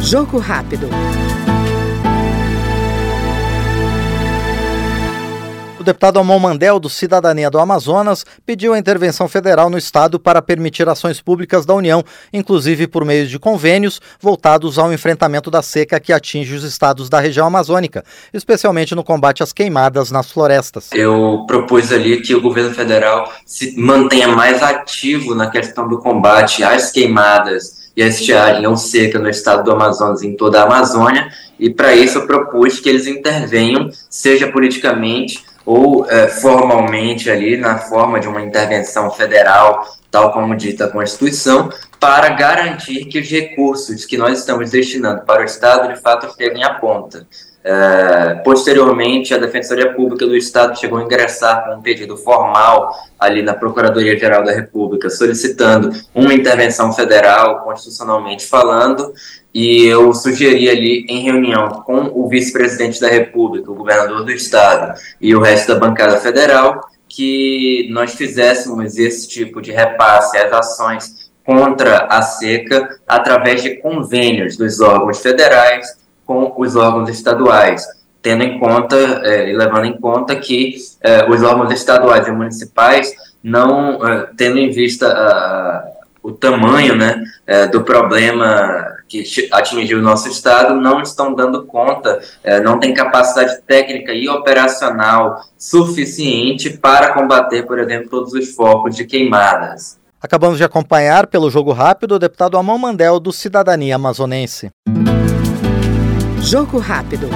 Jogo rápido. O deputado Amon Mandel, do Cidadania do Amazonas, pediu a intervenção federal no Estado para permitir ações públicas da União, inclusive por meio de convênios voltados ao enfrentamento da seca que atinge os estados da região amazônica, especialmente no combate às queimadas nas florestas. Eu propus ali que o governo federal se mantenha mais ativo na questão do combate às queimadas e a estiagem seca no estado do Amazonas em toda a Amazônia, e para isso eu propus que eles intervenham, seja politicamente ou é, formalmente ali na forma de uma intervenção federal, tal como dita a Constituição, para garantir que os recursos que nós estamos destinando para o Estado de fato cheguem à ponta. É, posteriormente, a Defensoria Pública do Estado chegou a ingressar com um pedido formal ali na Procuradoria-Geral da República, solicitando uma intervenção federal, constitucionalmente falando, e eu sugeri ali, em reunião com o vice-presidente da República, o governador do Estado e o resto da bancada federal, que nós fizéssemos esse tipo de repasse às ações contra a seca através de convênios dos órgãos federais com os órgãos estaduais, tendo em conta é, e levando em conta que é, os órgãos estaduais e municipais não é, tendo em vista o tamanho né, do problema que atingiu o nosso estado não estão dando conta, não tem capacidade técnica e operacional suficiente para combater, por exemplo, todos os focos de queimadas. Acabamos de acompanhar pelo Jogo Rápido o deputado Amon Mandel do Cidadania Amazonense. Jogo rápido.